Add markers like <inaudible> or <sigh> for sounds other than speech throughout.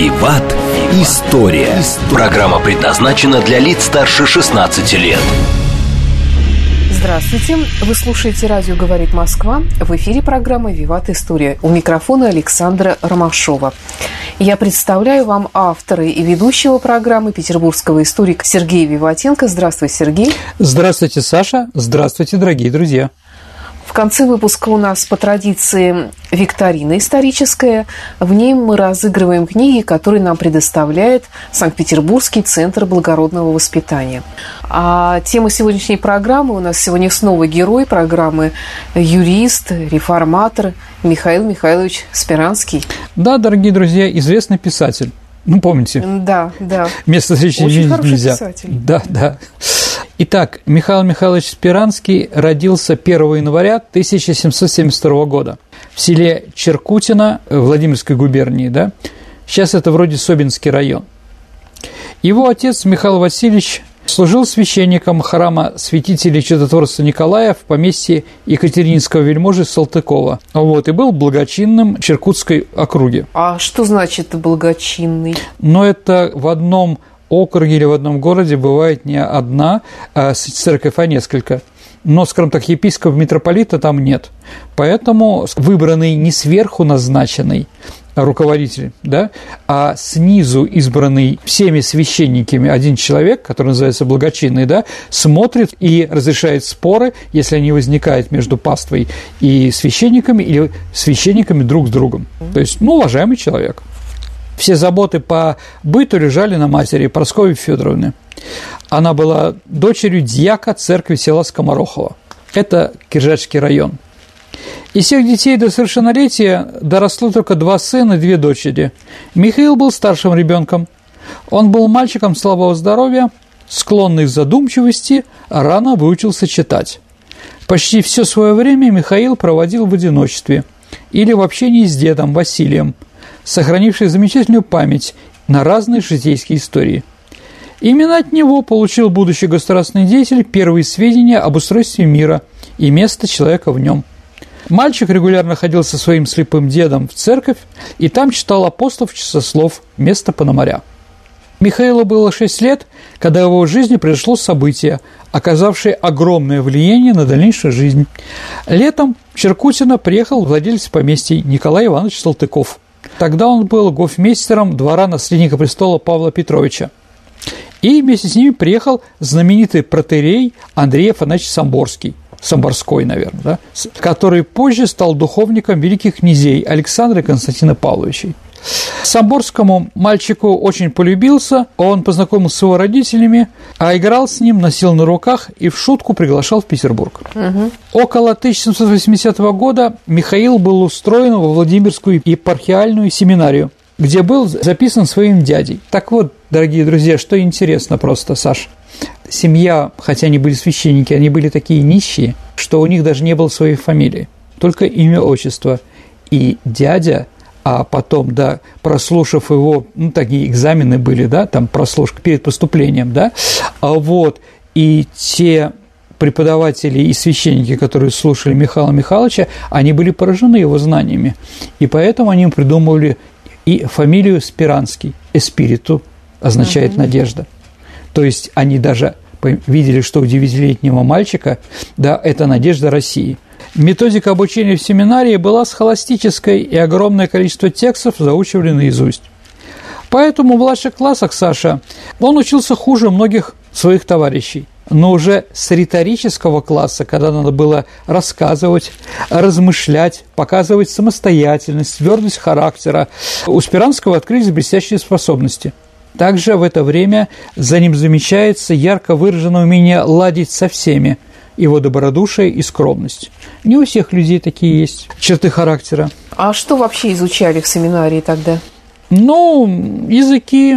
«Виват. История». Программа предназначена для лиц старше 16 лет. Здравствуйте. Вы слушаете «Радио говорит Москва». В эфире программа «Виват История». У микрофона Александра Ромашова. Я представляю вам автора и ведущего программы петербургского историка Сергея Виватенко. Здравствуй, Сергей. Здравствуйте, Саша. Здравствуйте, дорогие друзья. В конце выпуска у нас по традиции викторина историческая. В ней мы разыгрываем книги, которые нам предоставляет Санкт-Петербургский центр благородного воспитания. А тема сегодняшней программы у нас сегодня снова герой программы юрист, реформатор Михаил Михайлович Спиранский. Да, дорогие друзья, известный писатель. Ну, помните? Да, да. Место встречи Очень нельзя. писатель. Да, да. Итак, Михаил Михайлович Спиранский родился 1 января 1772 года в селе Черкутино Владимирской губернии, да? Сейчас это вроде Собинский район. Его отец Михаил Васильевич служил священником храма святителя чудотворца Николая в поместье Екатерининского вельможи Салтыкова. Вот, и был благочинным Черкутской округе. А что значит благочинный? Но это в одном округе или в одном городе бывает не одна а, церковь, а несколько. Но, скажем так, епископ митрополита там нет. Поэтому выбранный не сверху назначенный руководитель, да, а снизу избранный всеми священниками один человек, который называется благочинный, да, смотрит и разрешает споры, если они возникают между паствой и священниками или священниками друг с другом. То есть, ну, уважаемый человек все заботы по быту лежали на матери Прасковьи Федоровны. Она была дочерью дьяка церкви села Скоморохова. Это Киржачский район. Из всех детей до совершеннолетия доросло только два сына и две дочери. Михаил был старшим ребенком. Он был мальчиком слабого здоровья, склонный к задумчивости, рано выучился читать. Почти все свое время Михаил проводил в одиночестве или в общении с дедом Василием, сохранивший замечательную память на разные житейские истории. Именно от него получил будущий государственный деятель первые сведения об устройстве мира и место человека в нем. Мальчик регулярно ходил со своим слепым дедом в церковь и там читал апостолов часослов вместо Пономаря. Михаилу было 6 лет, когда в его жизни произошло событие, оказавшее огромное влияние на дальнейшую жизнь. Летом в Черкутино приехал владелец поместья Николай Иванович Салтыков. Тогда он был гофмейстером двора наследника престола Павла Петровича. И вместе с ними приехал знаменитый протерей Андрей Афанасьевич Самборский, Самборской, наверное, да, который позже стал духовником великих князей Александра и Константина Павловичей. Самборскому мальчику очень полюбился, он познакомился с его родителями, а играл с ним, носил на руках и в шутку приглашал в Петербург. Около 1780 года Михаил был устроен во Владимирскую епархиальную семинарию, где был записан своим дядей. Так вот, дорогие друзья, что интересно просто, Саш. Семья, хотя они были священники, они были такие нищие, что у них даже не было своей фамилии, только имя, отчество. И дядя, а потом, да, прослушав его, ну, такие экзамены были, да, там прослушка перед поступлением, да, а вот, и те преподаватели и священники, которые слушали Михаила Михайловича, они были поражены его знаниями. И поэтому они придумывали и фамилию Спиранский, «эспириту» означает «надежда». То есть они даже видели, что у девятилетнего мальчика, да, это надежда России. Методика обучения в семинарии была схоластической, и огромное количество текстов заучивали наизусть. Поэтому в младших классах Саша, он учился хуже многих своих товарищей. Но уже с риторического класса, когда надо было рассказывать, размышлять, показывать самостоятельность, твердость характера, у Спиранского открылись блестящие способности. Также в это время за ним замечается ярко выраженное умение ладить со всеми, его добродушие и скромность. Не у всех людей такие есть черты характера. А что вообще изучали в семинарии тогда? Ну, языки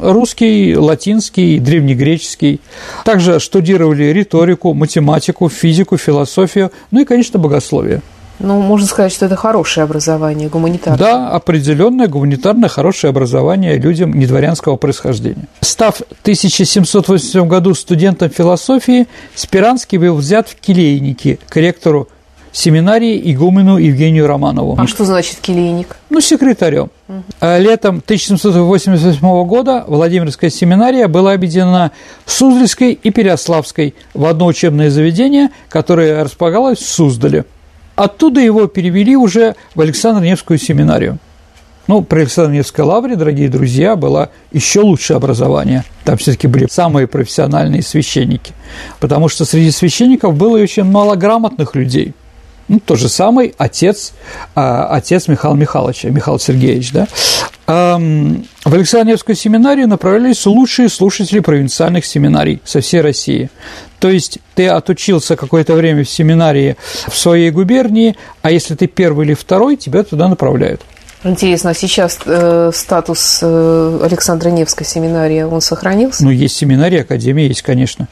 русский, латинский, древнегреческий. Также штудировали риторику, математику, физику, философию, ну и, конечно, богословие. Ну, можно сказать, что это хорошее образование, гуманитарное. Да, определенное гуманитарное хорошее образование людям недворянского происхождения. Став в 1787 году студентом философии, Спиранский был взят в келейники к ректору семинарии игумену Евгению Романову. А что значит келейник? Ну, секретарем. Угу. Летом 1788 года Владимирская семинария была объединена Суздальской и Переославской в одно учебное заведение, которое располагалось в Суздале. Оттуда его перевели уже в Александр-Невскую семинарию. Ну, при Александр-Невской лавре, дорогие друзья, было еще лучшее образование. Там все-таки были самые профессиональные священники. Потому что среди священников было очень мало грамотных людей – ну, тот же самый отец, а, отец Михаила Михайловича, Михаил Сергеевич, да, в Александровскую семинарию направлялись лучшие слушатели провинциальных семинарий со всей России. То есть ты отучился какое-то время в семинарии в своей губернии, а если ты первый или второй, тебя туда направляют. Интересно, а сейчас э, статус э, Александра Невской семинарии, он сохранился? Ну, есть семинария, академия есть, конечно.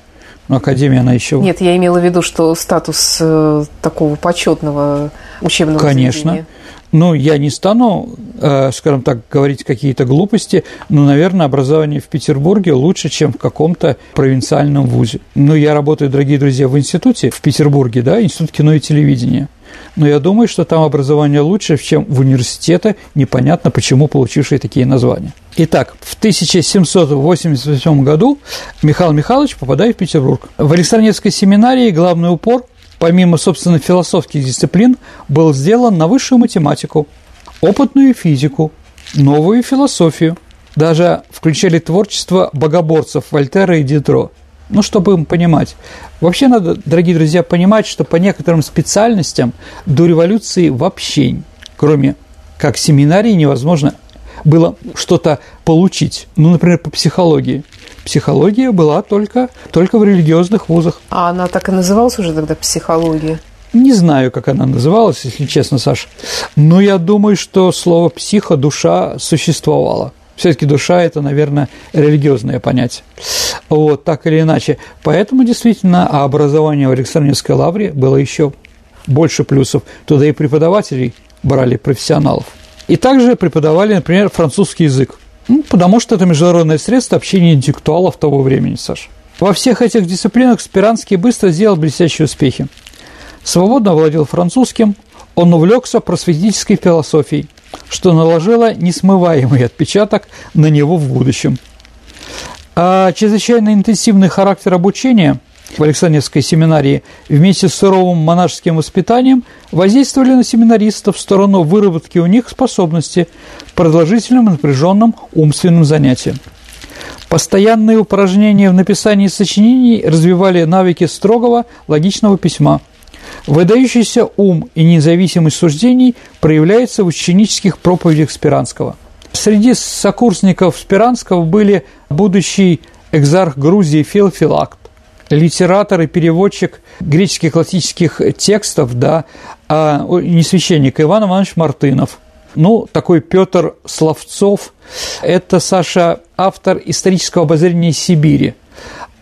Но Академия, она еще... Нет, я имела в виду, что статус э, такого почетного учебного Конечно. заведения. Ну, я не стану, э, скажем так, говорить какие-то глупости, но, наверное, образование в Петербурге лучше, чем в каком-то провинциальном вузе. Ну, я работаю, дорогие друзья, в институте в Петербурге, да, Институт кино и телевидения но я думаю, что там образование лучше, чем в университете, непонятно почему получившие такие названия. Итак, в 1788 году Михаил Михайлович попадает в Петербург. В Александровской семинарии главный упор, помимо, собственно, философских дисциплин, был сделан на высшую математику, опытную физику, новую философию. Даже включали творчество богоборцев Вольтера и Дидро – ну, чтобы им понимать. Вообще надо, дорогие друзья, понимать, что по некоторым специальностям до революции вообще, кроме как семинарии, невозможно было что-то получить. Ну, например, по психологии. Психология была только, только в религиозных вузах. А она так и называлась уже тогда психология? Не знаю, как она называлась, если честно, Саша. Но я думаю, что слово «психо», «душа» существовало. Все-таки душа – это, наверное, религиозное понятие. Вот, так или иначе. Поэтому, действительно, образование в Александровской лавре было еще больше плюсов. Туда и преподавателей брали профессионалов. И также преподавали, например, французский язык. Ну, потому что это международное средство общения интеллектуалов того времени, Саша. Во всех этих дисциплинах Спиранский быстро сделал блестящие успехи. Свободно владел французским, он увлекся просветительской философией – что наложило несмываемый отпечаток на него в будущем. А чрезвычайно интенсивный характер обучения в Александровской семинарии вместе с суровым монашеским воспитанием воздействовали на семинаристов в сторону выработки у них способности к продолжительным напряженным умственным занятиям. Постоянные упражнения в написании сочинений развивали навыки строгого логичного письма – Выдающийся ум и независимость суждений проявляется в ученических проповедях Спиранского. Среди сокурсников Спиранского были будущий экзарх Грузии Филфилакт, литератор и переводчик греческих классических текстов, да, а не священник Иван Иванович Мартынов. Ну, такой Петр Словцов – это, Саша, автор исторического обозрения Сибири,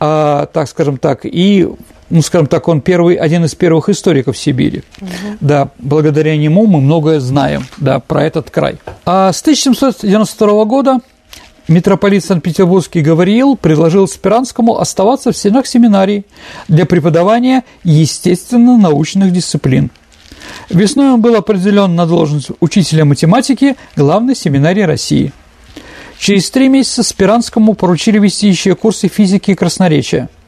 а, так скажем так, и ну, скажем так, он первый, один из первых историков Сибири. Угу. Да, благодаря нему мы многое знаем, да, про этот край. А с 1792 года митрополит Санкт-Петербургский Гавриил предложил Спиранскому оставаться в стенах семинарии для преподавания естественно-научных дисциплин. Весной он был определен на должность учителя математики главной семинарии России. Через три месяца Спиранскому поручили вести еще курсы физики и красноречия –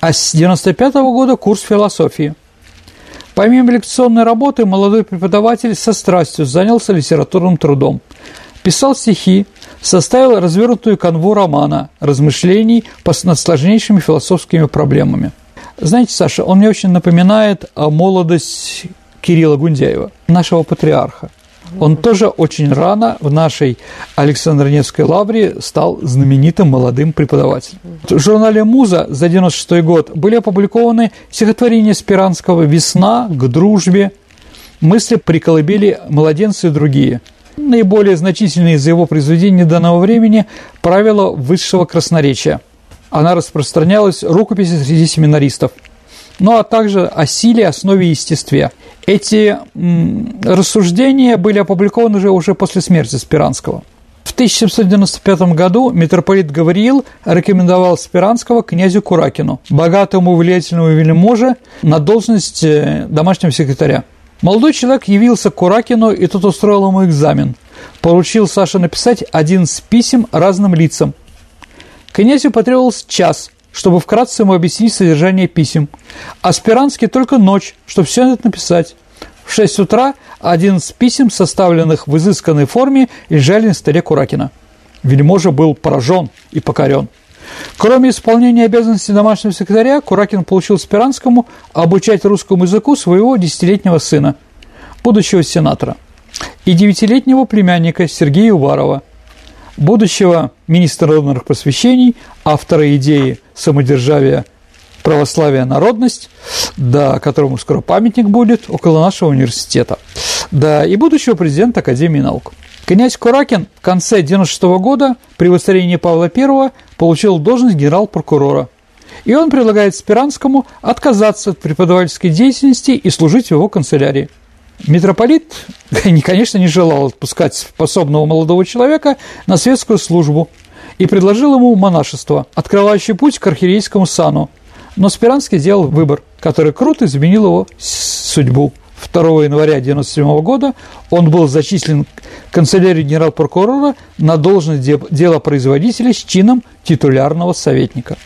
а с 1995 -го года курс философии. Помимо лекционной работы, молодой преподаватель со страстью занялся литературным трудом. Писал стихи, составил развернутую канву романа, размышлений над сложнейшими философскими проблемами. Знаете, Саша, он мне очень напоминает молодость Кирилла Гундяева, нашего патриарха. Он тоже очень рано в нашей Александр-Невской лавре стал знаменитым молодым преподавателем. В журнале «Муза» за 96 год были опубликованы стихотворения Спиранского «Весна», «К дружбе», «Мысли при колыбели младенцы» и другие. Наиболее значительное из его произведений данного времени – правило высшего красноречия. Она распространялась рукописи среди семинаристов – ну а также о силе, основе и естестве. Эти рассуждения были опубликованы уже, уже после смерти Спиранского. В 1795 году митрополит Гавриил рекомендовал Спиранского князю Куракину, богатому влиятельному вельможе, на должность э, домашнего секретаря. Молодой человек явился к Куракину, и тот устроил ему экзамен. Поручил Саше написать 11 писем разным лицам. Князю потребовался час – чтобы вкратце ему объяснить содержание писем. А Спиранский только ночь, чтобы все это написать. В 6 утра один из писем, составленных в изысканной форме, лежали на столе Куракина. Вельможа был поражен и покорен. Кроме исполнения обязанностей домашнего секретаря, Куракин получил Спиранскому обучать русскому языку своего десятилетнего сына, будущего сенатора, и девятилетнего племянника Сергея Уварова, будущего министра народных просвещений, автора идеи самодержавия православия народность, да, которому скоро памятник будет около нашего университета, да, и будущего президента Академии наук. Князь Куракин в конце 96 года при воцарении Павла I получил должность генерал-прокурора. И он предлагает Спиранскому отказаться от преподавательской деятельности и служить в его канцелярии. Митрополит, <laughs> конечно, не желал отпускать способного молодого человека на светскую службу и предложил ему монашество, открывающее путь к архиерейскому сану. Но Спиранский сделал выбор, который круто изменил его судьбу. 2 января 1997 года он был зачислен в канцелярию генерал-прокурора на должность делопроизводителя с чином титулярного советника.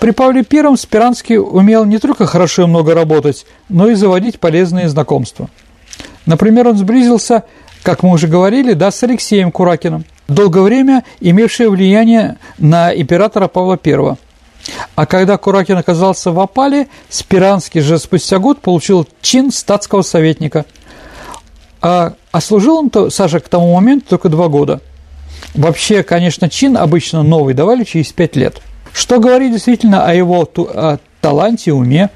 При Павле I Спиранский умел не только хорошо и много работать, но и заводить полезные знакомства – Например, он сблизился, как мы уже говорили, да, с Алексеем Куракиным, долгое время имевшее влияние на императора Павла I. А когда Куракин оказался в опале, Спиранский же спустя год получил чин статского советника. А, а служил он, то, Саша, к тому моменту только два года. Вообще, конечно, чин обычно новый давали через пять лет. Что говорит действительно о его о таланте, уме,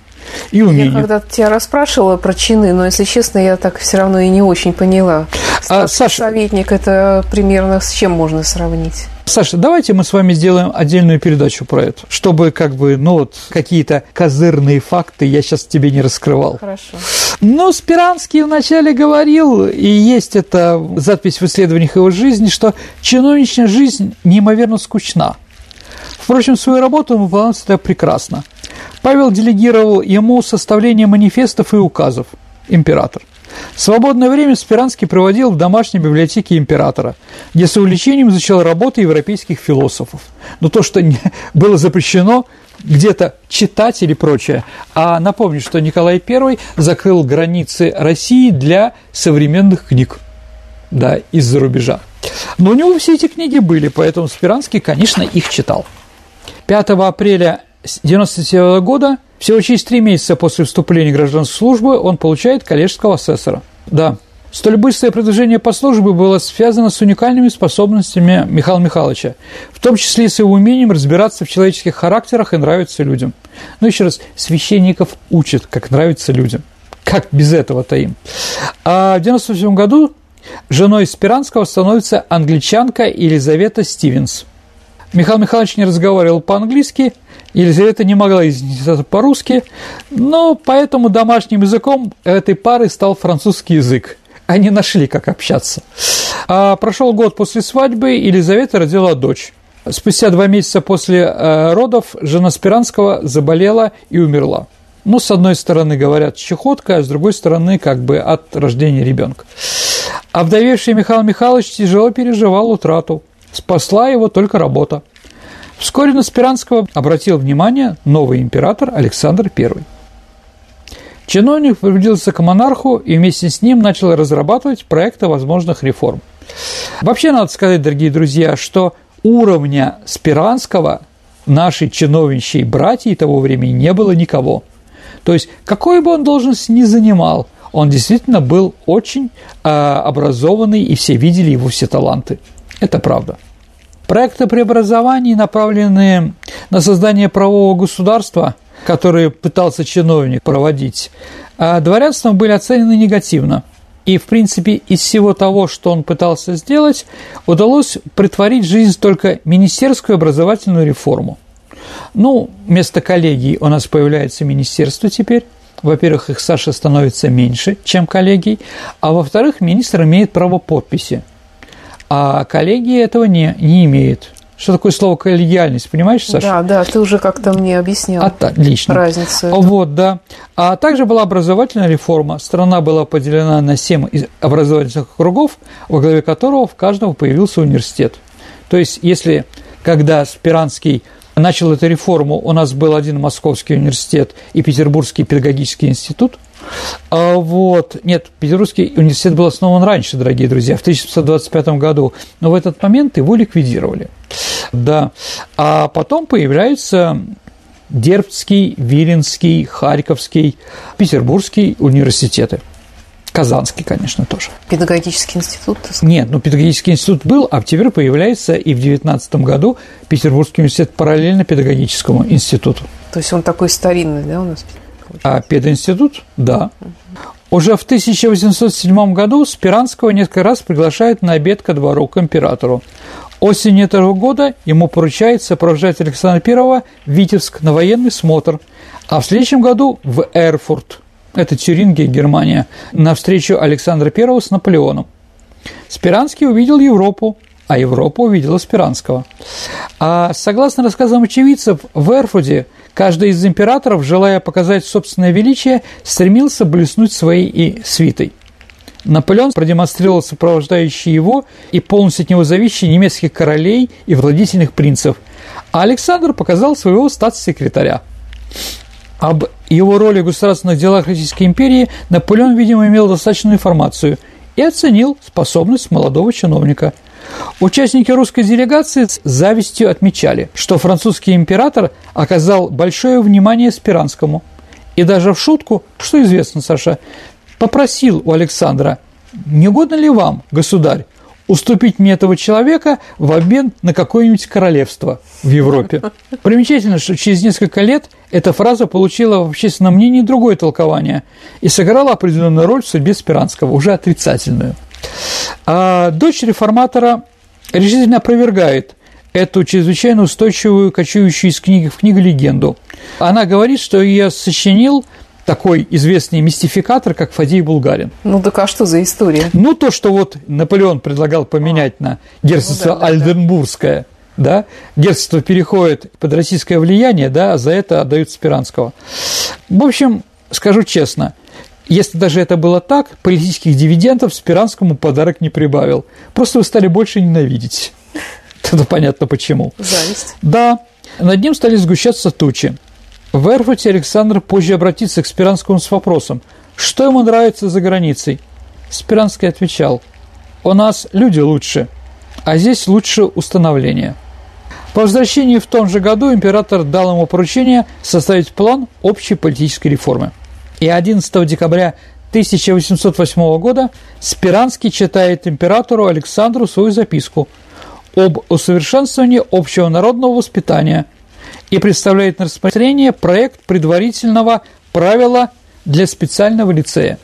и умение. Я когда тебя расспрашивала про чины, но, если честно, я так все равно и не очень поняла. А, Саша, советник – это примерно с чем можно сравнить? Саша, давайте мы с вами сделаем отдельную передачу про это, чтобы как бы, ну вот, какие-то козырные факты я сейчас тебе не раскрывал. Хорошо. Ну, Спиранский вначале говорил, и есть эта запись в исследованиях его жизни, что чиновничная жизнь неимоверно скучна. Впрочем, свою работу он выполнял всегда прекрасно. Павел делегировал ему составление манифестов и указов, император. Свободное время Спиранский проводил в домашней библиотеке императора, где с увлечением изучал работы европейских философов. Но то, что <laughs> было запрещено где-то читать или прочее. А напомню, что Николай I закрыл границы России для современных книг, да, из-за рубежа. Но у него все эти книги были, поэтому Спиранский, конечно, их читал. 5 апреля 1997 года, всего через три месяца после вступления в гражданскую службу, он получает коллежского асессора. Да, Столь быстрое продвижение по службе было связано с уникальными способностями Михаила Михайловича, в том числе с его умением разбираться в человеческих характерах и нравиться людям. Ну, еще раз, священников учат, как нравится людям. Как без этого-то им? А в 1997 году женой Спиранского становится англичанка Елизавета Стивенс – Михаил Михайлович не разговаривал по-английски, Елизавета не могла изъясниться по-русски, но поэтому домашним языком этой пары стал французский язык. Они нашли, как общаться. А прошел год после свадьбы, Елизавета родила дочь. Спустя два месяца после э, родов жена Спиранского заболела и умерла. Ну, с одной стороны, говорят, чехотка, а с другой стороны, как бы от рождения ребенка. Обдавевший Михаил Михайлович тяжело переживал утрату. Спасла его только работа. Вскоре на Спиранского обратил внимание новый император Александр I. Чиновник приблизился к монарху и вместе с ним начал разрабатывать проекты возможных реформ. Вообще, надо сказать, дорогие друзья, что уровня Спиранского нашей чиновничьей братьей того времени не было никого. То есть, какой бы он должность ни занимал, он действительно был очень э, образованный, и все видели его все таланты. Это правда. Проекты преобразований, направленные на создание правового государства, которые пытался чиновник проводить, а дворянством были оценены негативно. И, в принципе, из всего того, что он пытался сделать, удалось притворить в жизнь только министерскую образовательную реформу. Ну, вместо коллегий у нас появляется министерство теперь. Во-первых, их Саша становится меньше, чем коллегий, а во-вторых, министр имеет право подписи, а коллегии этого не, не имеет. Что такое слово коллегиальность, понимаешь, Саша? Да, да, ты уже как-то мне объяснял Отлично. разницу. Эту. Вот, да. А также была образовательная реформа. Страна была поделена на семь образовательных кругов, во главе которого в каждого появился университет. То есть, если когда Спиранский начал эту реформу, у нас был один Московский университет и Петербургский педагогический институт. А вот, нет, Петербургский университет был основан раньше, дорогие друзья, в 1725 году, но в этот момент его ликвидировали. Да. А потом появляются Дербцкий, Виленский, Харьковский, Петербургский университеты – Казанский, конечно, тоже. Педагогический институт? Нет, ну педагогический институт был, а теперь появляется и в 2019 году Петербургский университет параллельно педагогическому институту. То есть он такой старинный, да, у нас? А пединститут? Да. Уже в 1807 году Спиранского несколько раз приглашают на обед ко двору к императору. Осенью этого года ему поручает сопровождать Александра I в Витебск на военный смотр, а в следующем году в Эрфурт – это Тюрингия, Германия, на встречу Александра I с Наполеоном. Спиранский увидел Европу, а Европа увидела Спиранского. А согласно рассказам очевидцев, в Эрфуде каждый из императоров, желая показать собственное величие, стремился блеснуть своей и свитой. Наполеон продемонстрировал сопровождающие его и полностью от него зависящие немецких королей и владительных принцев, а Александр показал своего статс-секретаря. Об его роли в государственных делах Российской империи Наполеон, видимо, имел достаточную информацию и оценил способность молодого чиновника. Участники русской делегации с завистью отмечали, что французский император оказал большое внимание Спиранскому. И даже в шутку, что известно, Саша, попросил у Александра, не угодно ли вам, государь, уступить мне этого человека в обмен на какое-нибудь королевство в Европе. Примечательно, что через несколько лет эта фраза получила в общественном мнении другое толкование и сыграла определенную роль в судьбе Спиранского, уже отрицательную. А дочь реформатора решительно опровергает эту чрезвычайно устойчивую, кочующую из книги в книгу легенду. Она говорит, что ее сочинил такой известный мистификатор, как Фадей Булгарин. Ну так а что за история? Ну то, что вот Наполеон предлагал поменять на герцогство ну, да, Альденбургское, да, герцогство переходит под российское влияние, да, а за это отдают Спиранского. В общем, скажу честно, если даже это было так, политических дивидендов Спиранскому подарок не прибавил. Просто вы стали больше ненавидеть. <laughs> Это понятно почему. Зависть. Да. Над ним стали сгущаться тучи. В Эрфуте Александр позже обратится к Спиранскому с вопросом, что ему нравится за границей. Спиранский отвечал, «У нас люди лучше, а здесь лучше установление». По возвращении в том же году император дал ему поручение составить план общей политической реформы. И 11 декабря 1808 года Спиранский читает императору Александру свою записку об усовершенствовании общего народного воспитания – и представляет на рассмотрение проект предварительного правила для специального лицея.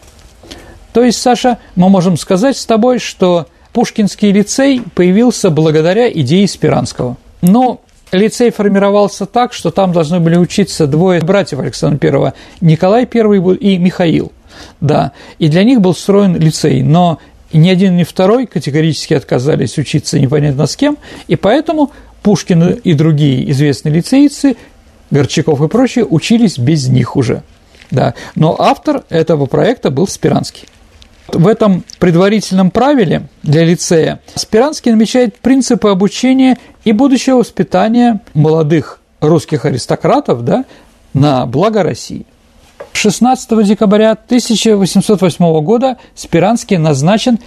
То есть, Саша, мы можем сказать с тобой, что Пушкинский лицей появился благодаря идее Спиранского. Но лицей формировался так, что там должны были учиться двое братьев Александра I, Николай I и Михаил. Да, и для них был строен лицей, но ни один, ни второй категорически отказались учиться непонятно с кем, и поэтому Пушкин и другие известные лицейцы, Горчаков и прочие, учились без них уже. Да. Но автор этого проекта был Спиранский. В этом предварительном правиле для лицея Спиранский намечает принципы обучения и будущего воспитания молодых русских аристократов да, на благо России. 16 декабря 1808 года Спиранский назначен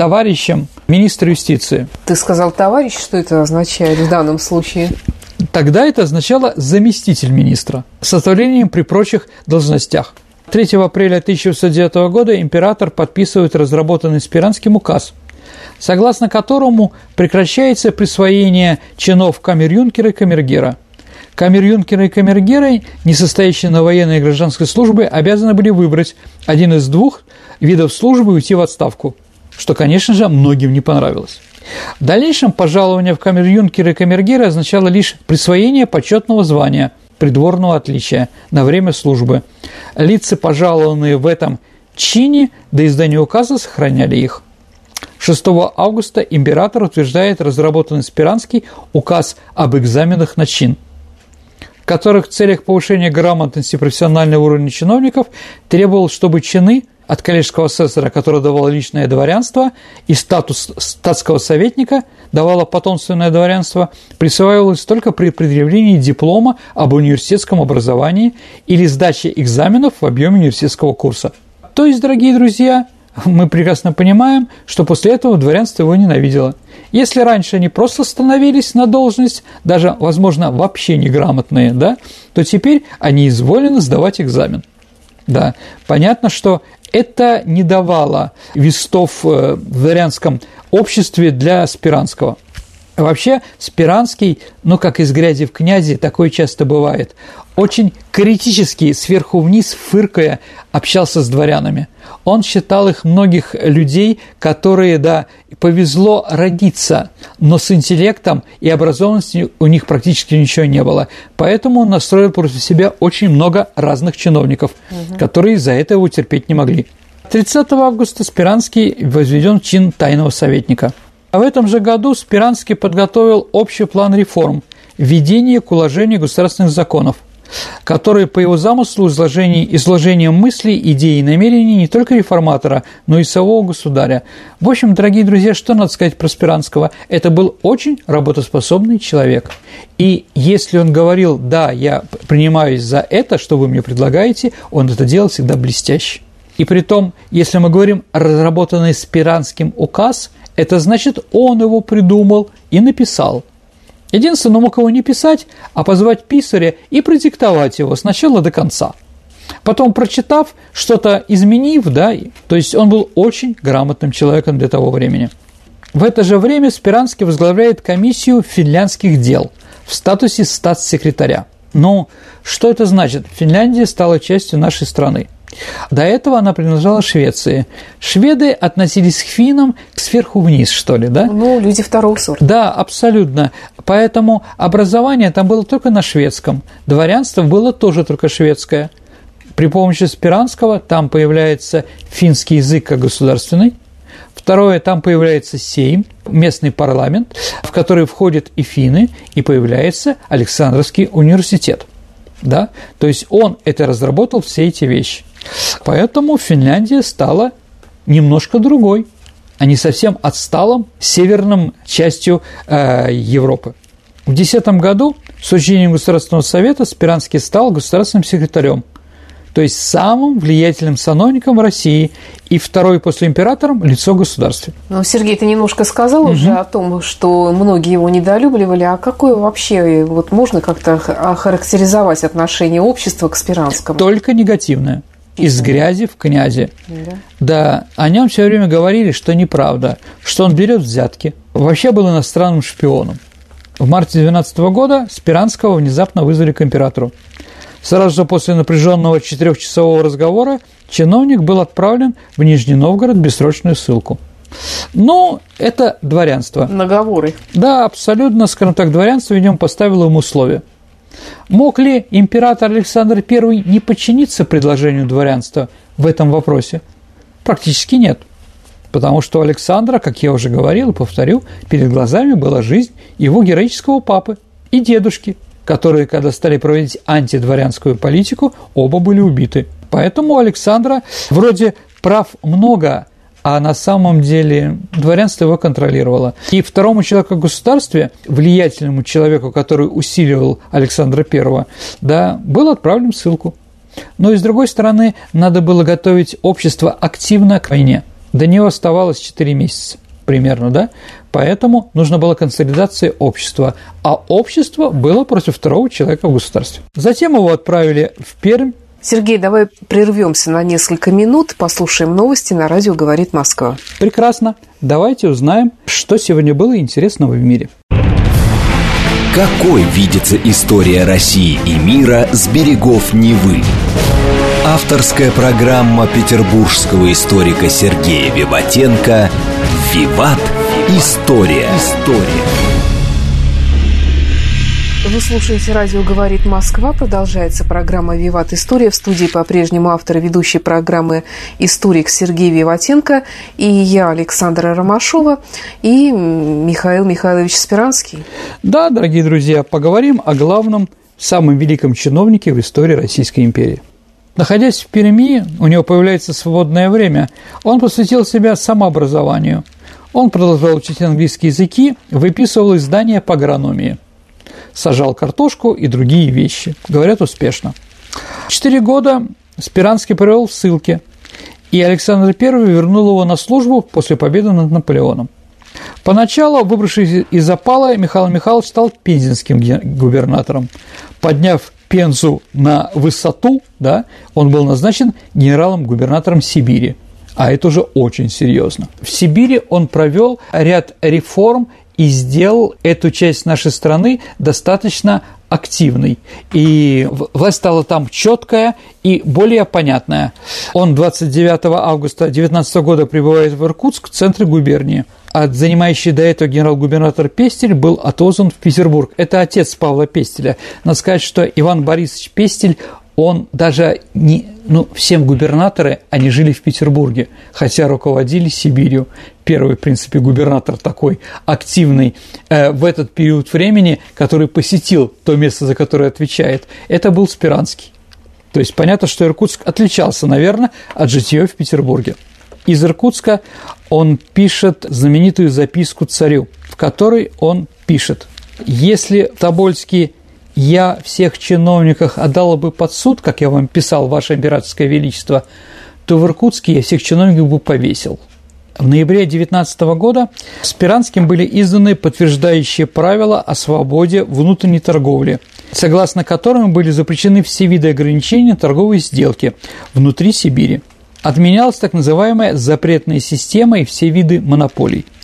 товарищем министра юстиции. Ты сказал товарищ, что это означает в данном случае? Тогда это означало заместитель министра с оставлением при прочих должностях. 3 апреля 1909 года император подписывает разработанный Спиранским указ, согласно которому прекращается присвоение чинов камер-юнкера и камергера. Камер-юнкеры и камергеры, не состоящие на военной и гражданской службе, обязаны были выбрать один из двух видов службы и уйти в отставку, что, конечно же, многим не понравилось. В дальнейшем пожалование в камер-юнкеры и камергеры означало лишь присвоение почетного звания придворного отличия на время службы. Лица, пожалованные в этом чине, до издания указа сохраняли их. 6 августа император утверждает разработанный Спиранский указ об экзаменах на чин, в которых в целях повышения грамотности профессионального уровня чиновников требовал, чтобы чины – от коллежского асессора, который давал личное дворянство, и статус статского советника давало потомственное дворянство, присваивалось только при предъявлении диплома об университетском образовании или сдаче экзаменов в объеме университетского курса. То есть, дорогие друзья, мы прекрасно понимаем, что после этого дворянство его ненавидело. Если раньше они просто становились на должность, даже, возможно, вообще неграмотные, да, то теперь они изволены сдавать экзамен. Да, понятно, что это не давало вестов э, в дворянском обществе для Спиранского. Вообще, Спиранский, ну, как из грязи в князи, такое часто бывает, очень критически, сверху вниз, фыркая, общался с дворянами. Он считал их многих людей, которые, да, повезло родиться, но с интеллектом и образованностью у них практически ничего не было. Поэтому он настроил против себя очень много разных чиновников, угу. которые из-за этого терпеть не могли. 30 августа Спиранский возведен в чин тайного советника. А в этом же году Спиранский подготовил общий план реформ – введение к уложению государственных законов – которые по его замыслу изложение, изложением мыслей, идей и намерений не только реформатора, но и самого государя. В общем, дорогие друзья, что надо сказать про Спиранского? Это был очень работоспособный человек. И если он говорил, да, я принимаюсь за это, что вы мне предлагаете, он это делал всегда блестяще. И при том, если мы говорим разработанный Спиранским указ, это значит, он его придумал и написал – Единственное, он мог его не писать, а позвать писаря и продиктовать его с начала до конца. Потом, прочитав, что-то изменив, да, то есть он был очень грамотным человеком для того времени. В это же время Спиранский возглавляет комиссию финляндских дел в статусе статс-секретаря. Ну, что это значит? Финляндия стала частью нашей страны – до этого она принадлежала Швеции. Шведы относились к финнам сверху вниз, что ли, да? Ну, люди второго сорта. Да, абсолютно. Поэтому образование там было только на шведском. Дворянство было тоже только шведское. При помощи Спиранского там появляется финский язык как государственный. Второе, там появляется Сейм, местный парламент, в который входят и финны, и появляется Александровский университет. Да? То есть он это разработал все эти вещи. Поэтому Финляндия стала немножко другой, а не совсем отсталым северным частью э, Европы. В 2010 году с учреждением Государственного совета Спиранский стал государственным секретарем, то есть самым влиятельным сановником России и второй после императора лицо государства. Ну, Сергей, ты немножко сказал угу. уже о том, что многие его недолюбливали, а какое вообще вот можно как-то охарактеризовать отношение общества к Спиранскому? Только негативное из грязи в князи. Да. да, о нем все время говорили, что неправда, что он берет взятки. Вообще был иностранным шпионом. В марте 2012 года Спиранского внезапно вызвали к императору. Сразу же после напряженного четырехчасового разговора чиновник был отправлен в Нижний Новгород в бессрочную ссылку. Ну, это дворянство. Наговоры. Да, абсолютно, скажем так, дворянство в нем поставило ему условия. Мог ли император Александр I не подчиниться предложению дворянства в этом вопросе? Практически нет. Потому что у Александра, как я уже говорил и повторю, перед глазами была жизнь его героического папы и дедушки, которые, когда стали проводить антидворянскую политику, оба были убиты. Поэтому Александра вроде прав много, а на самом деле дворянство его контролировало. И второму человеку в государстве, влиятельному человеку, который усиливал Александра I, да, был отправлен ссылку. Но и с другой стороны, надо было готовить общество активно к войне. До него оставалось 4 месяца примерно, да? Поэтому нужна была консолидация общества, а общество было против второго человека в государстве. Затем его отправили в Пермь, Сергей, давай прервемся на несколько минут, послушаем новости на радио «Говорит Москва». Прекрасно. Давайте узнаем, что сегодня было интересного в мире. Какой видится история России и мира с берегов Невы? Авторская программа петербургского историка Сергея Виватенко «Виват. История». История. Вы слушаете «Радио говорит Москва». Продолжается программа «Виват История». В студии по-прежнему автор и ведущий программы историк Сергей Виватенко и я, Александра Ромашова, и Михаил Михайлович Спиранский. Да, дорогие друзья, поговорим о главном, самом великом чиновнике в истории Российской империи. Находясь в Перми, у него появляется свободное время. Он посвятил себя самообразованию. Он продолжал учить английские языки, выписывал издания по агрономии – сажал картошку и другие вещи. Говорят, успешно. Четыре года Спиранский провел в ссылке, и Александр I вернул его на службу после победы над Наполеоном. Поначалу, выбравшись из запала, Михаил Михайлович стал пензенским губернатором. Подняв Пензу на высоту, да, он был назначен генералом-губернатором Сибири. А это уже очень серьезно. В Сибири он провел ряд реформ и сделал эту часть нашей страны достаточно активной. И власть стала там четкая и более понятная. Он 29 августа 2019 года прибывает в Иркутск, в центре губернии. А занимающий до этого генерал-губернатор Пестель был отозван в Петербург. Это отец Павла Пестеля. Надо сказать, что Иван Борисович Пестель он даже не, ну, всем губернаторы, они жили в Петербурге, хотя руководили Сибирью. Первый, в принципе, губернатор такой активный э, в этот период времени, который посетил то место, за которое отвечает, это был Спиранский. То есть понятно, что Иркутск отличался, наверное, от житья в Петербурге. Из Иркутска он пишет знаменитую записку царю, в которой он пишет, если Тобольский я всех чиновниках отдала бы под суд, как я вам писал, Ваше Императорское Величество, то в Иркутске я всех чиновников бы повесил. В ноябре 19 года Спиранским были изданы подтверждающие правила о свободе внутренней торговли, согласно которым были запрещены все виды ограничений торговой сделки внутри Сибири. Отменялась так называемая запретная система и все виды монополий –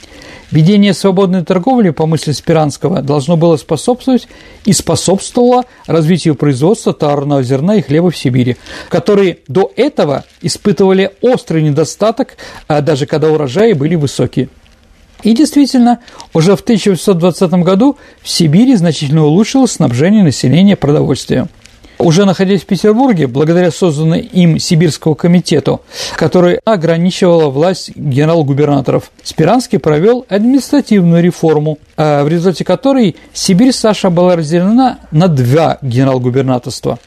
Ведение свободной торговли, по мысли Спиранского, должно было способствовать и способствовало развитию производства товарного зерна и хлеба в Сибири, которые до этого испытывали острый недостаток, а даже когда урожаи были высокие. И действительно, уже в 1820 году в Сибири значительно улучшилось снабжение населения продовольствием. Уже находясь в Петербурге, благодаря созданной им Сибирскому комитету, который ограничивала власть генерал-губернаторов, Спиранский провел административную реформу, а в результате которой Сибирь Саша была разделена на два генерал-губернаторства.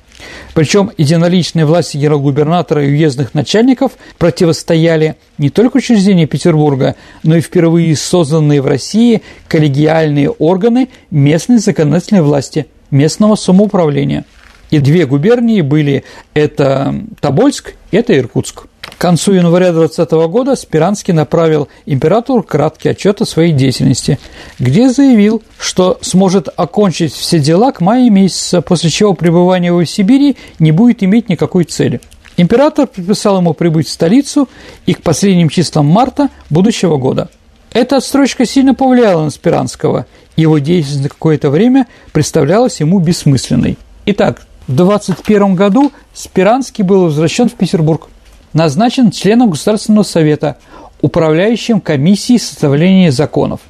Причем единоличные власти генерал-губернатора и уездных начальников противостояли не только учреждения Петербурга, но и впервые созданные в России коллегиальные органы местной законодательной власти, местного самоуправления – и две губернии были – это Тобольск, это Иркутск. К концу января 2020 года Спиранский направил императору краткий отчет о своей деятельности, где заявил, что сможет окончить все дела к маю месяца, после чего пребывание его в Сибири не будет иметь никакой цели. Император предписал ему прибыть в столицу и к последним числам марта будущего года. Эта отстрочка сильно повлияла на Спиранского, его деятельность на какое-то время представлялась ему бессмысленной. Итак, в 21 году Спиранский был возвращен в Петербург, назначен членом Государственного совета, управляющим комиссией составления законов.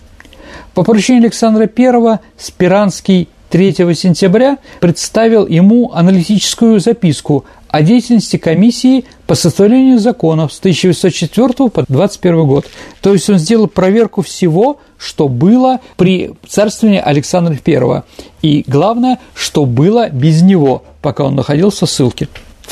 По поручению Александра I Спиранский 3 сентября представил ему аналитическую записку о деятельности комиссии по составлению законов с 1904 по 21 год. То есть он сделал проверку всего, что было при царствовании Александра I. И главное, что было без него, пока он находился в ссылке.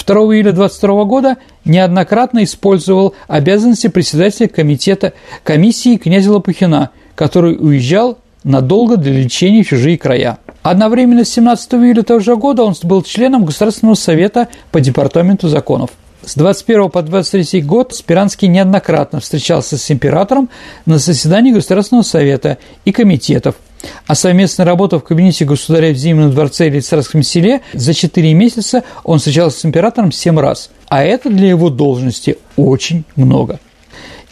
2 июля 22 года неоднократно использовал обязанности председателя комитета комиссии князя Лопухина, который уезжал надолго для лечения в чужие края. Одновременно с 17 июля того же года он был членом Государственного совета по департаменту законов. С 21 по 23 год Спиранский неоднократно встречался с императором на заседании Государственного совета и комитетов, а совместная работа в кабинете государя в Зимнем дворце или Царском селе за 4 месяца он встречался с императором 7 раз, а это для его должности очень много.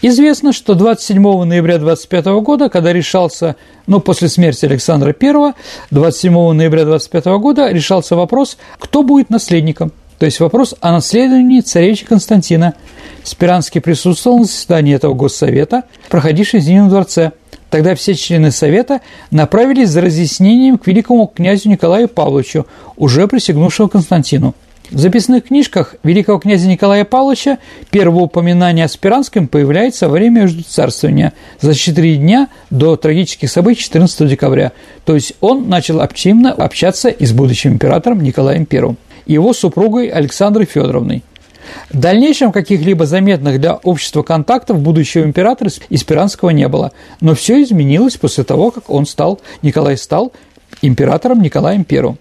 Известно, что 27 ноября 25 года, когда решался, ну, после смерти Александра I, 27 ноября 25 года решался вопрос, кто будет наследником. То есть вопрос о наследовании царевича Константина. Спиранский присутствовал на заседании этого госсовета, проходившем в Зимнем дворце. Тогда все члены совета направились за разъяснением к великому князю Николаю Павловичу, уже присягнувшему Константину. В записных книжках великого князя Николая Павловича первое упоминание о Спиранском появляется во время между царствования за четыре дня до трагических событий 14 декабря. То есть он начал активно общаться и с будущим императором Николаем I его супругой Александрой Федоровной. В дальнейшем каких-либо заметных для общества контактов будущего императора из Спиранского не было, но все изменилось после того, как он стал, Николай стал императором Николаем I.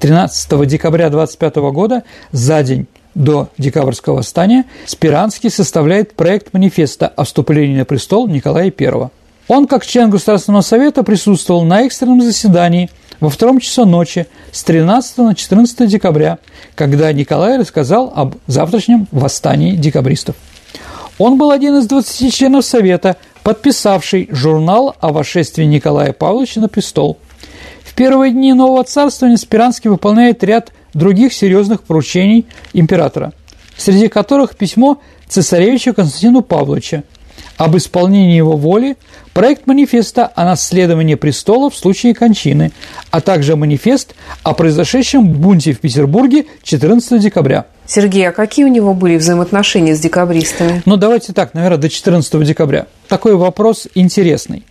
13 декабря 25 года, за день до декабрьского восстания, Спиранский составляет проект манифеста о вступлении на престол Николая I. Он, как член Государственного совета, присутствовал на экстренном заседании во втором часу ночи с 13 на 14 декабря, когда Николай рассказал об завтрашнем восстании декабристов. Он был один из 20 членов Совета, подписавший журнал о восшествии Николая Павловича на престол – первые дни нового царствования Спиранский выполняет ряд других серьезных поручений императора, среди которых письмо цесаревичу Константину Павловича об исполнении его воли, проект манифеста о наследовании престола в случае кончины, а также манифест о произошедшем бунте в Петербурге 14 декабря – Сергей, а какие у него были взаимоотношения с декабристами? Ну, давайте так, наверное, до 14 декабря. Такой вопрос интересный.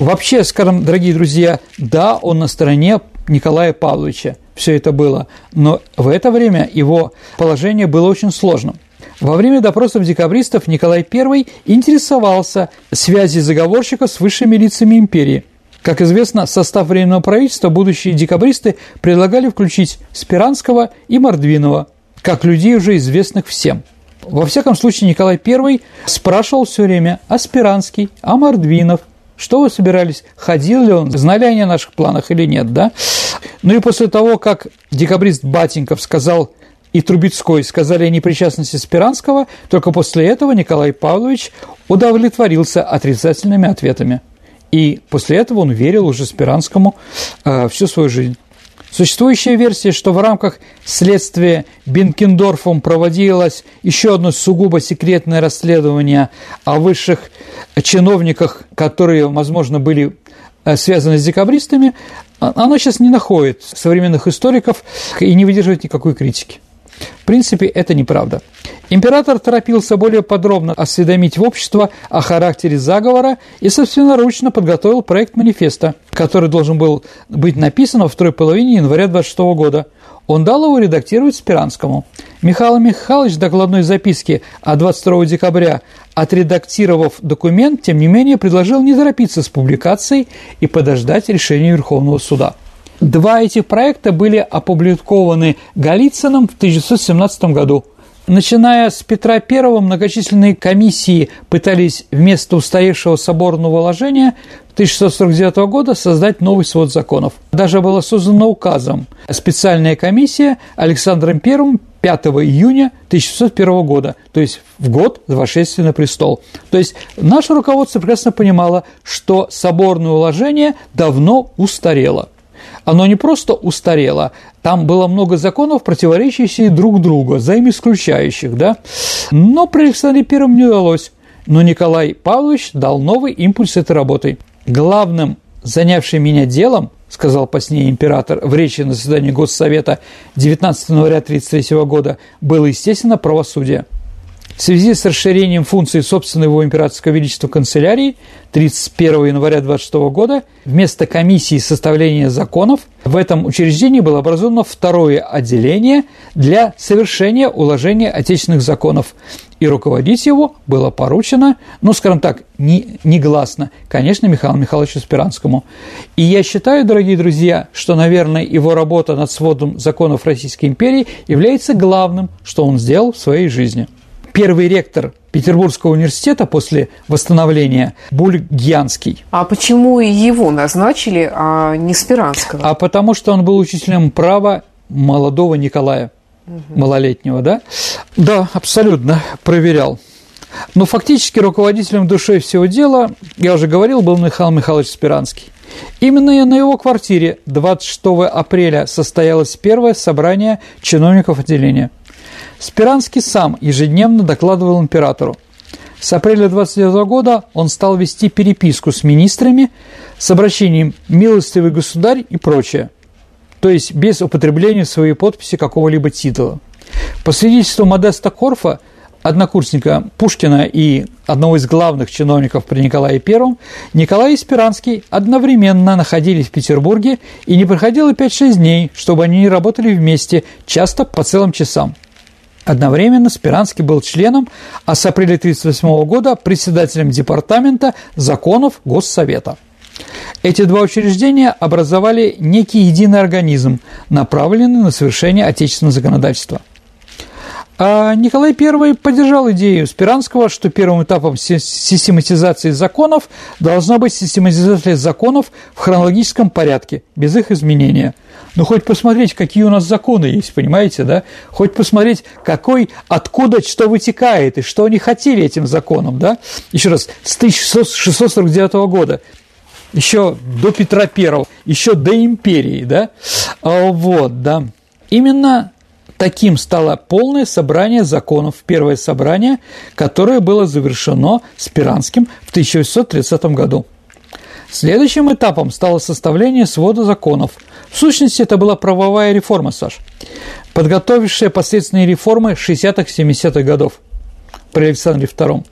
Вообще, скажем, дорогие друзья, да, он на стороне Николая Павловича, все это было, но в это время его положение было очень сложным. Во время допросов декабристов Николай I интересовался связью заговорщиков с высшими лицами империи. Как известно, состав Временного правительства будущие декабристы предлагали включить Спиранского и Мордвинова – как людей, уже известных всем. Во всяком случае, Николай I спрашивал все время о Спиранский, о Мордвинов, что вы собирались, ходил ли он, знали они о наших планах или нет, да? Ну и после того, как декабрист Батеньков сказал и Трубецкой сказали о непричастности Спиранского, только после этого Николай Павлович удовлетворился отрицательными ответами. И после этого он верил уже Спиранскому э, всю свою жизнь. Существующая версия, что в рамках следствия Бенкендорфом проводилось еще одно сугубо секретное расследование о высших чиновниках, которые, возможно, были э, связаны с декабристами, а, оно сейчас не находит современных историков и не выдерживает никакой критики. В принципе, это неправда. Император торопился более подробно осведомить в общество о характере заговора и собственноручно подготовил проект манифеста, который должен был быть написан во второй половине января 26 года. Он дал его редактировать Спиранскому. Михаил Михайлович в докладной записке от 22 декабря, отредактировав документ, тем не менее предложил не торопиться с публикацией и подождать решения Верховного суда. Два этих проекта были опубликованы Голицыным в 1917 году. Начиная с Петра I, многочисленные комиссии пытались вместо устаревшего соборного вложения 1649 года создать новый свод законов. Даже была создана указом специальная комиссия Александром I 5 июня 1601 года, то есть в год вошествия на престол. То есть наше руководство прекрасно понимало, что соборное уложение давно устарело оно не просто устарело, там было много законов, противоречащих друг другу, взаимоисключающих, да. Но при Александре Первом не удалось. Но Николай Павлович дал новый импульс этой работы. Главным занявшим меня делом, сказал позднее император в речи на заседании Госсовета 19 января 1933 года, было, естественно, правосудие – в связи с расширением функций собственного императорского величества канцелярии 31 января 26 года вместо комиссии составления законов в этом учреждении было образовано второе отделение для совершения уложения отечественных законов. И руководить его было поручено, ну, скажем так, не, негласно, конечно, Михаилу Михайловичу Спиранскому. И я считаю, дорогие друзья, что, наверное, его работа над сводом законов Российской империи является главным, что он сделал в своей жизни первый ректор Петербургского университета после восстановления Бульгьянский. А почему его назначили, а не Спиранского? А потому что он был учителем права молодого Николая, угу. малолетнего, да? Да, абсолютно, проверял. Но фактически руководителем душой всего дела, я уже говорил, был Михаил Михайлович Спиранский. Именно на его квартире 26 апреля состоялось первое собрание чиновников отделения. Спиранский сам ежедневно докладывал императору. С апреля 29 года он стал вести переписку с министрами с обращением «милостивый государь» и прочее, то есть без употребления своей подписи какого-либо титула. По свидетельству Модеста Корфа, однокурсника Пушкина и одного из главных чиновников при Николае I, Николай и Спиранский одновременно находились в Петербурге, и не проходило 5-6 дней, чтобы они не работали вместе, часто по целым часам. Одновременно Спиранский был членом, а с апреля 1938 года председателем Департамента законов Госсовета. Эти два учреждения образовали некий единый организм, направленный на совершение отечественного законодательства – а Николай I поддержал идею Спиранского, что первым этапом систематизации законов должна быть систематизация законов в хронологическом порядке, без их изменения. Ну, хоть посмотреть, какие у нас законы есть, понимаете, да? Хоть посмотреть, какой, откуда что вытекает, и что они хотели этим законом, да? Еще раз, с 1649 года еще до Петра I, еще до империи, да? А, вот, да. Именно Таким стало полное собрание законов, первое собрание, которое было завершено Спиранским в 1830 году. Следующим этапом стало составление свода законов. В сущности, это была правовая реформа, Саш, подготовившая последственные реформы 60-70-х годов при Александре II.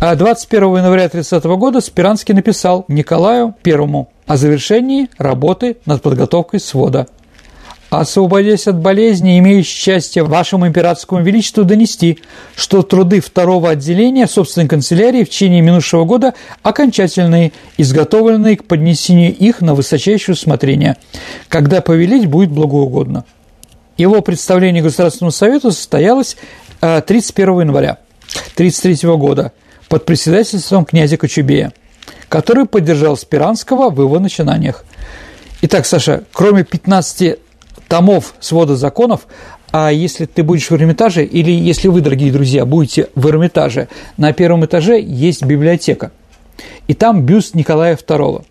А 21 января 30 года Спиранский написал Николаю I о завершении работы над подготовкой свода – освободясь от болезни, имею счастье вашему императорскому величеству донести, что труды второго отделения собственной канцелярии в течение минувшего года окончательные, изготовленные к поднесению их на высочайшее усмотрение, когда повелить будет благоугодно. Его представление Государственному Совету состоялось 31 э, января 1933 года под председательством князя Кочубея, который поддержал Спиранского в его начинаниях. Итак, Саша, кроме 15 томов свода законов, а если ты будешь в Эрмитаже, или если вы, дорогие друзья, будете в Эрмитаже, на первом этаже есть библиотека, и там бюст Николая II.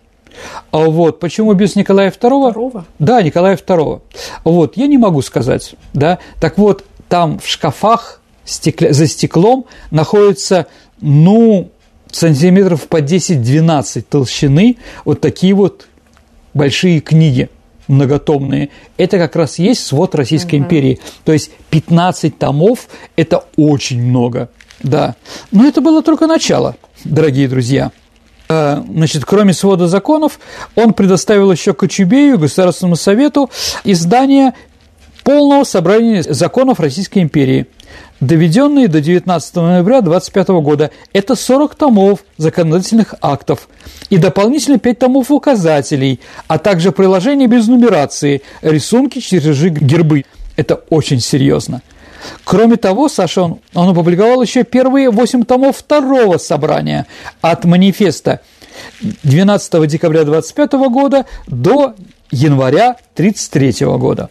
А вот почему бюст Николая II? Второго? Да, Николая II. Вот, я не могу сказать, да. Так вот, там в шкафах стекля... за стеклом находятся, ну, сантиметров по 10-12 толщины вот такие вот большие книги – многотомные, это как раз есть свод Российской угу. империи. То есть 15 томов – это очень много, да. Но это было только начало, дорогие друзья. А, значит, кроме свода законов, он предоставил еще Кочубею, Государственному совету, издание полного собрания законов Российской империи – доведенные до 19 ноября 25 года. Это 40 томов законодательных актов и дополнительно 5 томов указателей, а также приложения без нумерации, рисунки, чертежи, гербы. Это очень серьезно. Кроме того, Саша, он, он опубликовал еще первые 8 томов второго собрания от манифеста 12 декабря 25 года до января 33 года.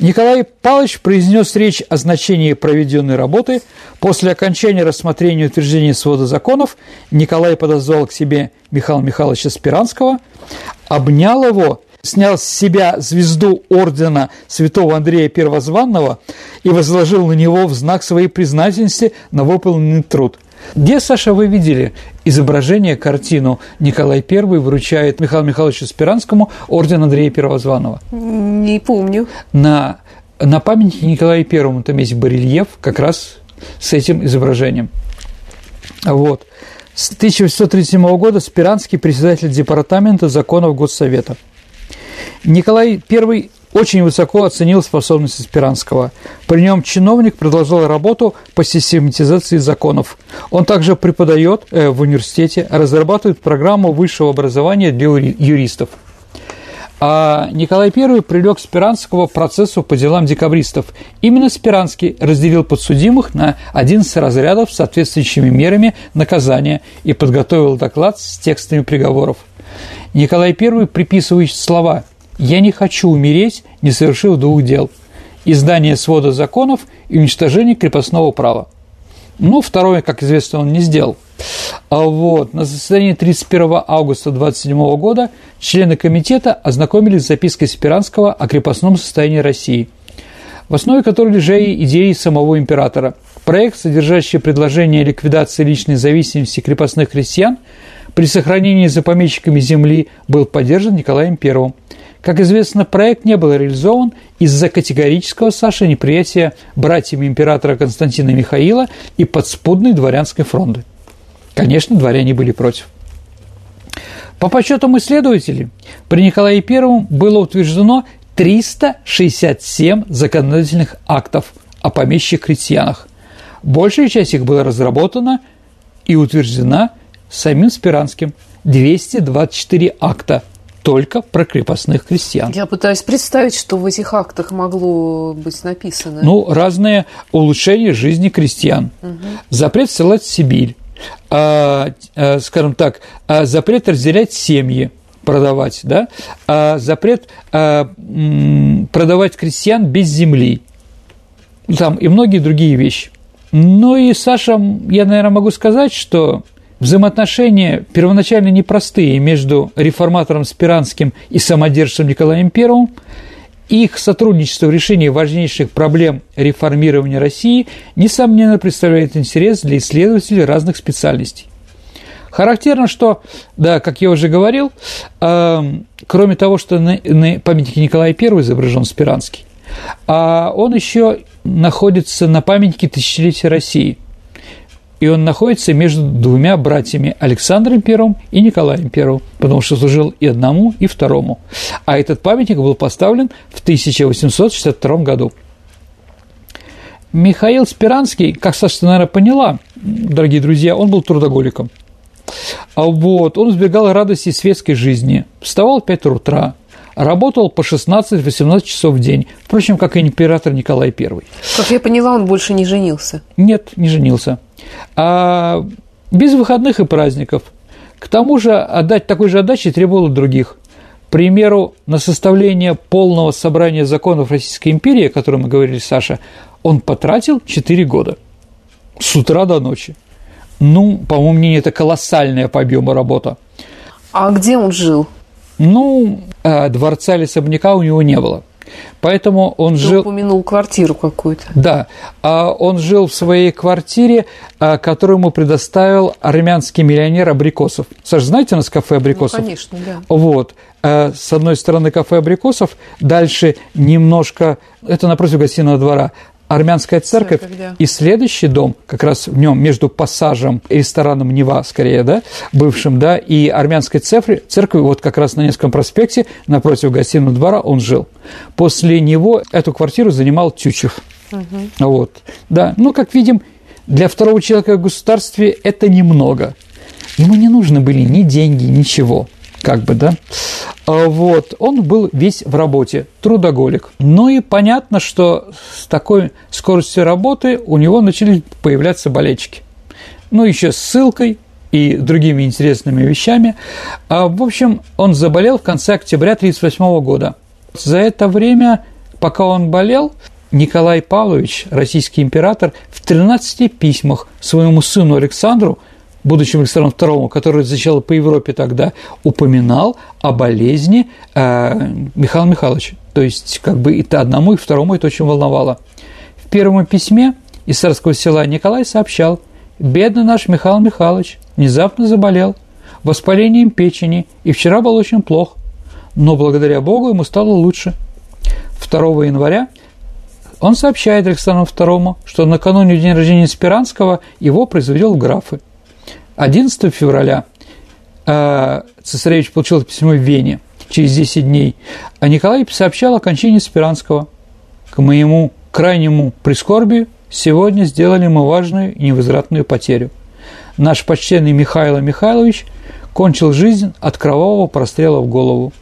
Николай Павлович произнес речь о значении проведенной работы. После окончания рассмотрения утверждения свода законов Николай подозвал к себе Михаила Михайловича Спиранского, обнял его, снял с себя звезду ордена святого Андрея Первозванного и возложил на него в знак своей признательности на выполненный труд – где, Саша, вы видели изображение, картину Николай I вручает Михаилу Михайловичу Спиранскому орден Андрея Первозванного? Не помню. На, на памятнике Николаю Первому там есть барельеф как раз с этим изображением. Вот. С 1837 года Спиранский председатель Департамента законов Госсовета. Николай I очень высоко оценил способности Спиранского. При нем чиновник продолжал работу по систематизации законов. Он также преподает э, в университете, разрабатывает программу высшего образования для юристов. А Николай I привлек Спиранского к процессу по делам декабристов. Именно Спиранский разделил подсудимых на 11 разрядов с соответствующими мерами наказания и подготовил доклад с текстами приговоров. Николай I приписывает слова «Я не хочу умереть, не совершив двух дел» – издание свода законов и уничтожение крепостного права. Но второе, как известно, он не сделал. А вот. На заседании 31 августа 27 года члены комитета ознакомились с запиской Спиранского о крепостном состоянии России, в основе которой лежали идеи самого императора. Проект, содержащий предложение ликвидации личной зависимости крепостных крестьян при сохранении за помещиками земли, был поддержан Николаем I. Как известно, проект не был реализован из-за категорического Саши неприятия братьями императора Константина Михаила и подспудной дворянской фронты. Конечно, дворяне были против. По подсчетам исследователей, при Николае I было утверждено 367 законодательных актов о помещих крестьянах. Большая часть их была разработана и утверждена самим Спиранским. 224 акта только про крепостных крестьян. Я пытаюсь представить, что в этих актах могло быть написано. Ну, разные улучшения жизни крестьян. Угу. Запрет ссылать в Сибирь. А, а, скажем так, а запрет разделять семьи продавать, да, а запрет а, продавать крестьян без земли, там и многие другие вещи. Ну и, Саша, я, наверное, могу сказать, что взаимоотношения первоначально непростые между реформатором Спиранским и самодержцем Николаем I, их сотрудничество в решении важнейших проблем реформирования России, несомненно, представляет интерес для исследователей разных специальностей. Характерно, что, да, как я уже говорил, э, кроме того, что на, на памятнике Николая I изображен Спиранский, а он еще находится на памятнике тысячелетия России. И он находится между двумя братьями Александром I и Николаем I, потому что служил и одному, и второму. А этот памятник был поставлен в 1862 году. Михаил Спиранский, как Саша, наверное, поняла, дорогие друзья, он был трудоголиком. А вот, он избегал радости светской жизни, вставал в 5 утра, работал по 16-18 часов в день, впрочем, как и император Николай I. Как я поняла, он больше не женился? Нет, не женился. А без выходных и праздников. К тому же отдать такой же отдачи требовало других. К примеру, на составление полного собрания законов Российской империи, о котором мы говорили, Саша, он потратил 4 года. С утра до ночи. Ну, по моему мнению, это колоссальная по объему работа. А где он жил? Ну, э, дворца или особняка у него не было. Поэтому он Ты жил... упомянул квартиру какую-то. Да, а он жил в своей квартире, а, которую ему предоставил армянский миллионер Абрикосов. Саша, знаете у нас кафе Абрикосов? Ну, конечно, да. Вот. А, с одной стороны кафе Абрикосов, дальше немножко, это напротив гостиного двора, армянская церковь, церковь да. и следующий дом, как раз в нем между пассажем и рестораном Нева, скорее, да, бывшим, да, и армянской церкви, церковь вот как раз на Невском проспекте, напротив гостиного двора он жил. После него эту квартиру занимал Тючев. Угу. Вот, да, ну, как видим, для второго человека в государстве это немного. Ему не нужны были ни деньги, ничего – как бы, да. А вот, он был весь в работе, трудоголик. Ну и понятно, что с такой скоростью работы у него начали появляться болельщики. Ну, еще с ссылкой и другими интересными вещами. А, в общем, он заболел в конце октября 1938 года. За это время, пока он болел, Николай Павлович, российский император, в 13 письмах своему сыну Александру – будущему Александру II, который зачал по Европе тогда, упоминал о болезни э, Михаила Михайловича. То есть, как бы и одному, и второму это очень волновало. В первом письме из царского села Николай сообщал, «Бедный наш Михаил Михайлович внезапно заболел воспалением печени, и вчера был очень плох, но благодаря Богу ему стало лучше». 2 января он сообщает Александру II, что накануне дня рождения Спиранского его произвел графы – 11 февраля э, цесаревич получил это письмо в Вене через 10 дней, а Николай сообщал о кончине Спиранского. К моему крайнему прискорбию сегодня сделали мы важную и невозвратную потерю. Наш почтенный Михаил Михайлович кончил жизнь от кровавого прострела в голову.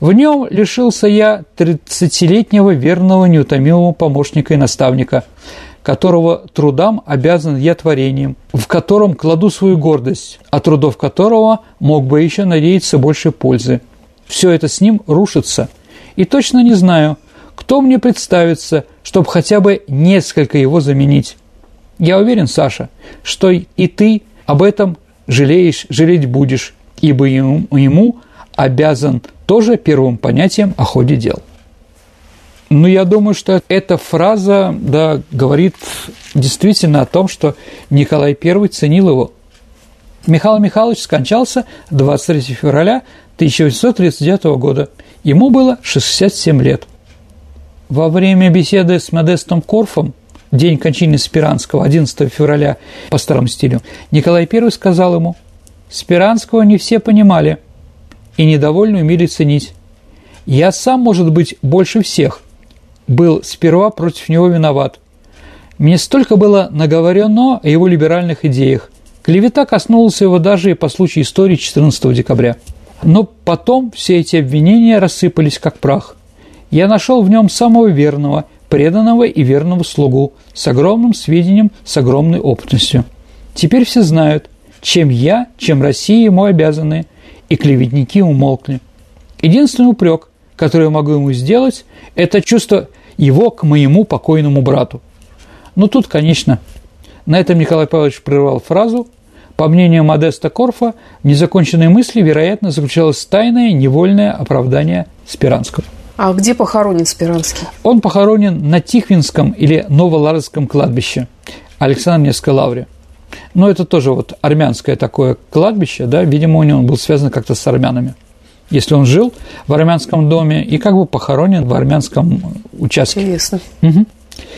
В нем лишился я 30-летнего верного неутомимого помощника и наставника – которого трудам обязан я творением, в котором кладу свою гордость, от трудов которого мог бы еще надеяться больше пользы. Все это с ним рушится. И точно не знаю, кто мне представится, чтобы хотя бы несколько его заменить. Я уверен, Саша, что и ты об этом жалеешь, жалеть будешь, ибо ему, ему обязан тоже первым понятием о ходе дел. Ну, я думаю, что эта фраза да, говорит действительно о том, что Николай I ценил его. Михаил Михайлович скончался 23 февраля 1839 года. Ему было 67 лет. Во время беседы с Модестом Корфом день кончины Спиранского, 11 февраля по старому стилю, Николай I сказал ему, «Спиранского не все понимали и недовольно умели ценить. Я сам, может быть, больше всех был сперва против него виноват. Мне столько было наговорено о его либеральных идеях. Клевета коснулась его даже и по случаю истории 14 декабря. Но потом все эти обвинения рассыпались как прах. Я нашел в нем самого верного, преданного и верного слугу, с огромным сведением, с огромной опытностью. Теперь все знают, чем я, чем Россия ему обязаны, и клеветники умолкли. Единственный упрек, который я могу ему сделать, это чувство его к моему покойному брату. Ну тут, конечно, на этом Николай Павлович прервал фразу. По мнению Модеста Корфа, в незаконченной мысли, вероятно, заключалось тайное невольное оправдание Спиранского. А где похоронен Спиранский? Он похоронен на Тихвинском или Новоларском кладбище Александра Невской лавре. Но это тоже вот армянское такое кладбище, да, видимо, у него он был связан как-то с армянами. Если он жил в армянском доме и как бы похоронен в армянском участке. Интересно. Угу.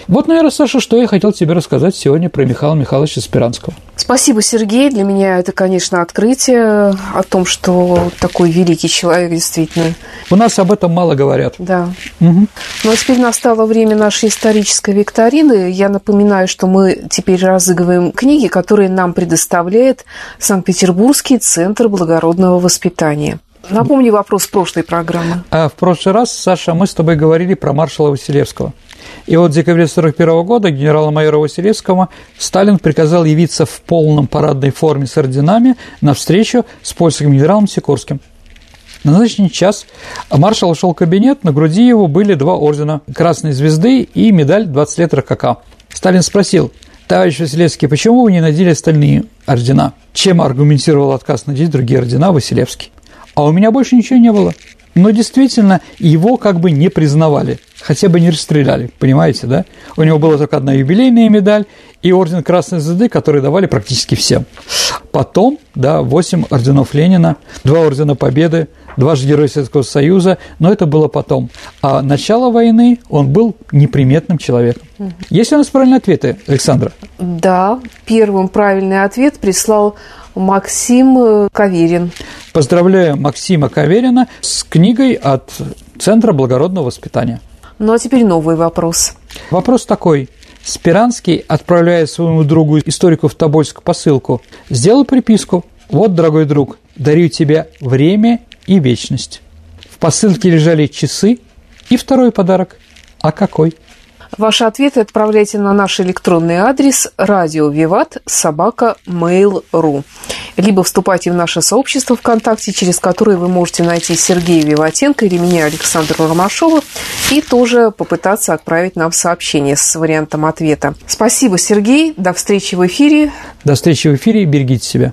Вот, наверное, Саша, что я хотел тебе рассказать сегодня про Михаила Михайловича Спиранского. Спасибо, Сергей. Для меня это, конечно, открытие о том, что такой великий человек действительно. У нас об этом мало говорят. Да. Угу. Ну, а теперь настало время нашей исторической викторины. Я напоминаю, что мы теперь разыгрываем книги, которые нам предоставляет Санкт-Петербургский центр благородного воспитания. Напомни вопрос прошлой программы. А в прошлый раз, Саша, мы с тобой говорили про маршала Василевского. И вот в декабре 1941 года генерала-майора Василевского Сталин приказал явиться в полном парадной форме с орденами на встречу с польским генералом Сикорским. На назначенный час маршал ушел в кабинет, на груди его были два ордена – Красной звезды и медаль 20 лет РКК. Сталин спросил, товарищ Василевский, почему вы не надели остальные ордена? Чем аргументировал отказ надеть другие ордена Василевский? А у меня больше ничего не было. Но действительно, его как бы не признавали, хотя бы не расстреляли, понимаете, да? У него была только одна юбилейная медаль и орден Красной Звезды, который давали практически всем. Потом, да, 8 орденов Ленина, два ордена Победы, два же Героя Советского Союза, но это было потом. А начало войны он был неприметным человеком. Есть у нас правильные ответы, Александра? Да, первым правильный ответ прислал Максим э, Каверин. Поздравляю Максима Каверина с книгой от Центра благородного воспитания. Ну а теперь новый вопрос. Вопрос такой. Спиранский, отправляя своему другу историку в Тобольск посылку, сделал приписку. Вот, дорогой друг, дарю тебе время и вечность. В посылке лежали часы и второй подарок. А какой? Ваши ответы отправляйте на наш электронный адрес радио Виват собака mail.ru либо вступайте в наше сообщество ВКонтакте, через которое вы можете найти Сергея Виватенко или меня, Александра Ромашова, и тоже попытаться отправить нам сообщение с вариантом ответа. Спасибо, Сергей. До встречи в эфире. До встречи в эфире. Берегите себя.